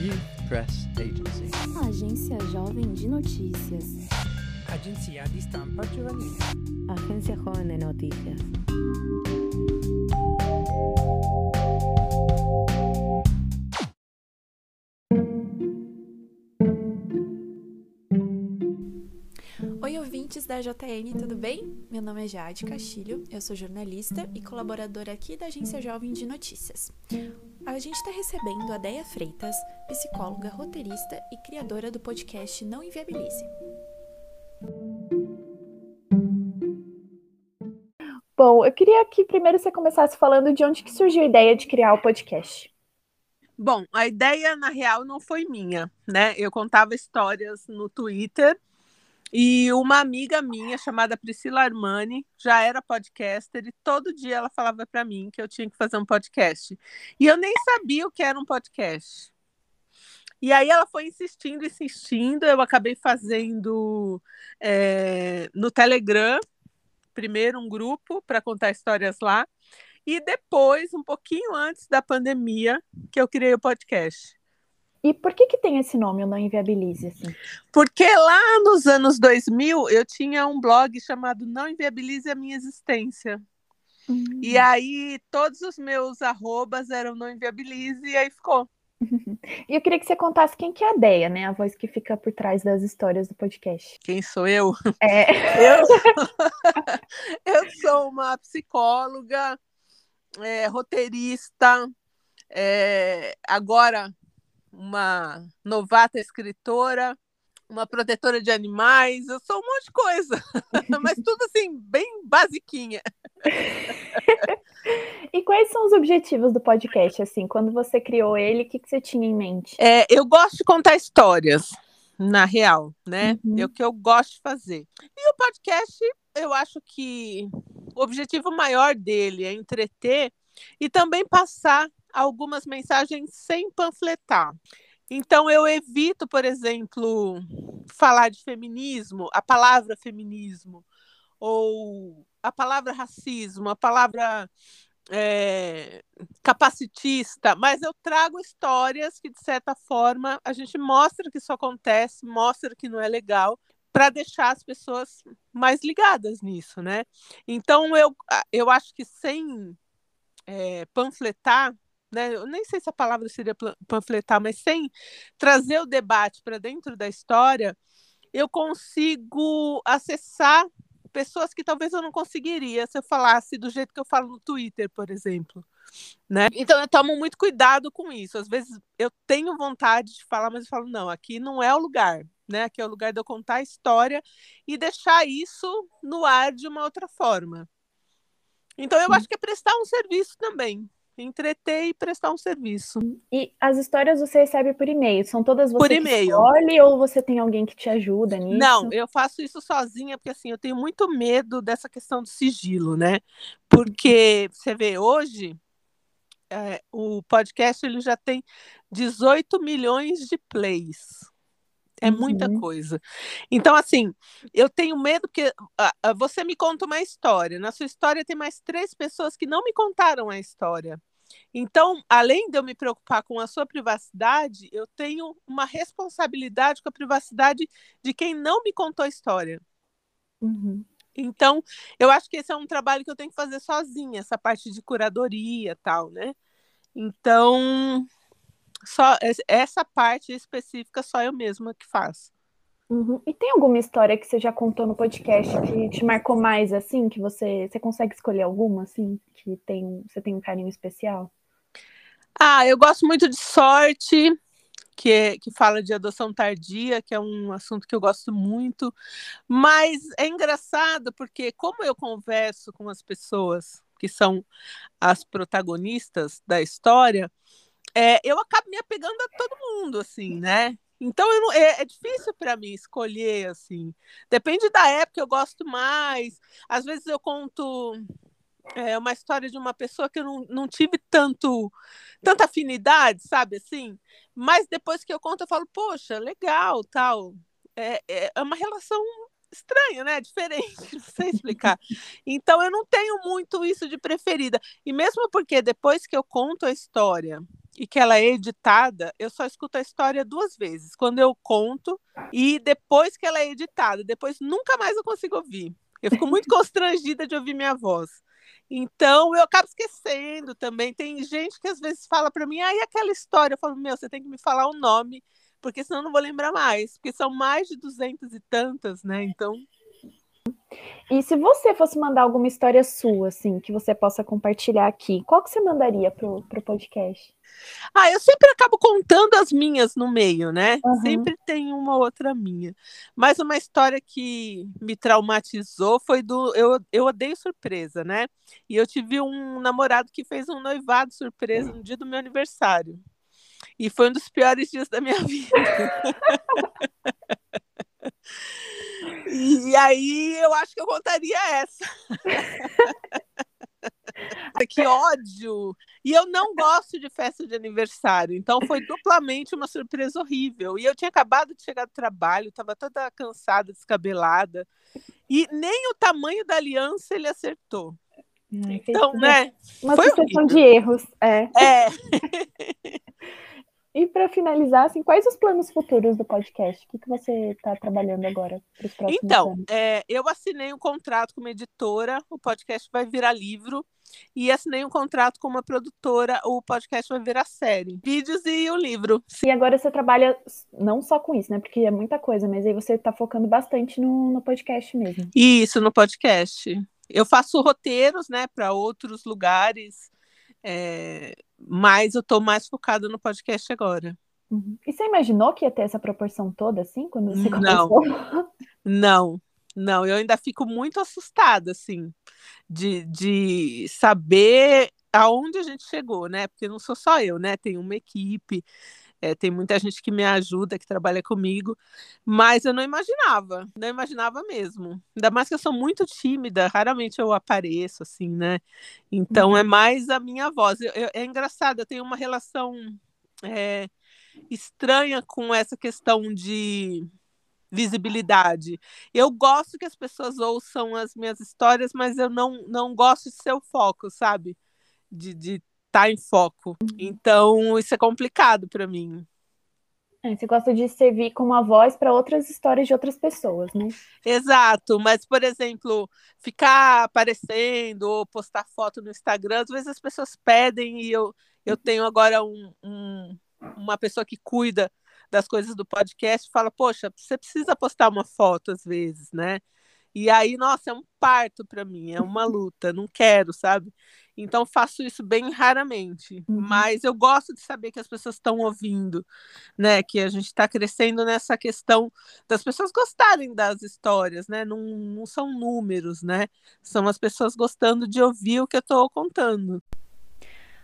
Youth Press Agency. Agência Jovem de Notícias. Agenzia di stampa giovanile. Agencia Joven de Noticias. Oi, ouvintes da JN, tudo bem? Meu nome é Jade Castilho, eu sou jornalista e colaboradora aqui da Agência Jovem de Notícias. A gente está recebendo a Deia Freitas, psicóloga, roteirista e criadora do podcast Não Inviabilize. Bom, eu queria que primeiro você começasse falando de onde que surgiu a ideia de criar o podcast. Bom, a ideia, na real, não foi minha, né? Eu contava histórias no Twitter e uma amiga minha, chamada Priscila Armani, já era podcaster e todo dia ela falava para mim que eu tinha que fazer um podcast. E eu nem sabia o que era um podcast. E aí ela foi insistindo, insistindo, eu acabei fazendo é, no Telegram, primeiro um grupo para contar histórias lá, e depois, um pouquinho antes da pandemia, que eu criei o podcast. E por que que tem esse nome, o Não Inviabilize, assim? Porque lá nos anos 2000 eu tinha um blog chamado Não Inviabilize a Minha Existência. Hum. E aí todos os meus arrobas eram Não Inviabilize e aí ficou. E eu queria que você contasse quem que é a Deia, né? A voz que fica por trás das histórias do podcast. Quem sou eu? É. Eu, eu sou uma psicóloga, é, roteirista, é, agora uma novata escritora, uma protetora de animais, eu sou um monte de coisa, mas tudo assim, bem basiquinha. E quais são os objetivos do podcast, assim? Quando você criou ele, o que, que você tinha em mente? É, eu gosto de contar histórias, na real, né? Uhum. É o que eu gosto de fazer. E o podcast, eu acho que o objetivo maior dele é entreter e também passar algumas mensagens sem panfletar. Então, eu evito, por exemplo, falar de feminismo, a palavra feminismo, ou a palavra racismo, a palavra é, capacitista, mas eu trago histórias que, de certa forma, a gente mostra que isso acontece, mostra que não é legal, para deixar as pessoas mais ligadas nisso, né? Então, eu, eu acho que sem é, panfletar, né? Eu nem sei se a palavra seria panfletar, mas sem trazer o debate para dentro da história, eu consigo acessar pessoas que talvez eu não conseguiria se eu falasse do jeito que eu falo no Twitter, por exemplo. Né? Então eu tomo muito cuidado com isso. Às vezes eu tenho vontade de falar, mas eu falo, não, aqui não é o lugar. Né? Aqui é o lugar de eu contar a história e deixar isso no ar de uma outra forma. Então eu acho que é prestar um serviço também. Entreter e prestar um serviço. E as histórias você recebe por e-mail? São todas você Por e-mail. escolhe ou você tem alguém que te ajuda nisso? Não, eu faço isso sozinha, porque assim, eu tenho muito medo dessa questão do sigilo, né? Porque você vê, hoje é, o podcast ele já tem 18 milhões de plays. É muita Uhum. coisa. Então, assim, eu tenho medo porque você me conta uma história. Na sua história tem mais três pessoas que não me contaram a história. Então, além de eu me preocupar com a sua privacidade, eu tenho uma responsabilidade com a privacidade de quem não me contou a história. Uhum. Então, eu acho que esse é um trabalho que eu tenho que fazer sozinha, essa parte de curadoria e tal, né? Então, só es- essa parte específica só eu mesma que faço. Uhum. E tem alguma história que você já contou no podcast que te marcou mais, assim? Que você, você consegue escolher alguma, assim? Que tem, você tem um carinho especial? Ah, eu gosto muito de sorte, que, é- que fala de adoção tardia, que é um assunto que eu gosto muito. Mas é engraçado porque, como eu converso com as pessoas que são as protagonistas da história, é, eu acabo me apegando a todo mundo, assim, né? Então não- é, é difícil para mim escolher, assim. Depende da época, eu gosto mais. Às vezes eu conto é, uma história de uma pessoa que eu não, não tive tanto, tanta afinidade, sabe assim? Mas depois que eu conto, eu falo, poxa, legal, tal. É, é, é uma relação estranho, né? Diferente, não sei explicar. Então eu não tenho muito isso de preferida. E mesmo porque depois que eu conto a história e que ela é editada, eu só escuto a história duas vezes. Quando eu conto e depois que ela é editada. Depois nunca mais eu consigo ouvir. Eu fico muito constrangida de ouvir minha voz. Então eu acabo esquecendo também. Tem gente que às vezes fala para mim, ah, e aquela história? Eu falo, meu, você tem que me falar o nome, porque senão eu não vou lembrar mais. Porque são mais de duzentas e tantas, né? Então e se você fosse mandar alguma história sua, assim, que você possa compartilhar aqui, qual que você mandaria pro, pro podcast? Ah, eu sempre acabo contando as minhas no meio, né? Uhum. Sempre tem uma outra minha. Mas uma história que me traumatizou foi do. Eu, eu odeio surpresa, né? E eu tive um namorado que fez um noivado surpresa no dia do meu aniversário. E foi um dos piores dias da minha vida. E aí eu acho que eu contaria essa. que ódio! E eu não gosto de festa de aniversário, então foi duplamente uma surpresa horrível. E eu tinha acabado de chegar do trabalho, estava toda cansada, descabelada, e nem o tamanho da aliança ele acertou. então, né? Uma sucessão de erros. É. é. E para finalizar, assim, quais os planos futuros do podcast? O que, que você está trabalhando agora para os próximos então, anos? É, eu assinei um contrato com uma editora, o podcast vai virar livro, e assinei um contrato com uma produtora, o podcast vai virar série. Vídeos e o livro. E agora você trabalha não só com isso, né? Porque é muita coisa, mas aí você está focando bastante no, no podcast mesmo. Isso, no podcast. Eu faço roteiros, né, para outros lugares. É, mas eu estou mais focada no podcast agora. Uhum. E você imaginou que ia ter essa proporção toda assim quando você não, começou? Não, não, eu ainda fico muito assustada, assim, de, de saber aonde a gente chegou, né? Porque não sou só eu, né? Tem uma equipe, é, tem muita gente que me ajuda, que trabalha comigo, mas eu não imaginava, não imaginava mesmo. Ainda mais que eu sou muito tímida, raramente eu apareço, assim, né? Então é uhum. mais a minha voz. Eu, eu, é engraçado, eu tenho uma relação é, estranha com essa questão de visibilidade. Eu gosto que as pessoas ouçam as minhas histórias, mas eu não, não gosto de ser o foco, sabe? De, de tá em foco. Então, isso é complicado para mim. É, você gosta de servir como a voz para outras histórias de outras pessoas, né? Exato, mas, por exemplo, ficar aparecendo ou postar foto no Instagram, às vezes as pessoas pedem e eu, eu tenho agora um, um, uma pessoa que cuida das coisas do podcast fala, poxa, você precisa postar uma foto às vezes, né? E aí, nossa, é um parto para mim, é uma luta, não quero, sabe? Então faço isso bem raramente, uhum. mas eu gosto de saber que as pessoas estão ouvindo, né? Que a gente está crescendo nessa questão das pessoas gostarem das histórias, né? Não, não são números, né? São as pessoas gostando de ouvir o que eu estou contando.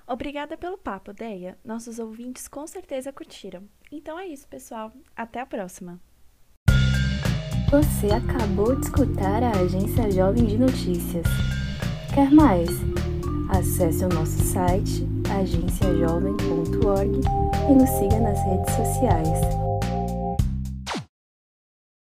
Obrigada pelo papo, Deia. Nossos ouvintes com certeza curtiram. Então é isso, pessoal. Até a próxima. Você acabou de escutar a Agência Jovem de Notícias. Quer mais? Acesse o nosso site agenciajovem.org e nos siga nas redes sociais.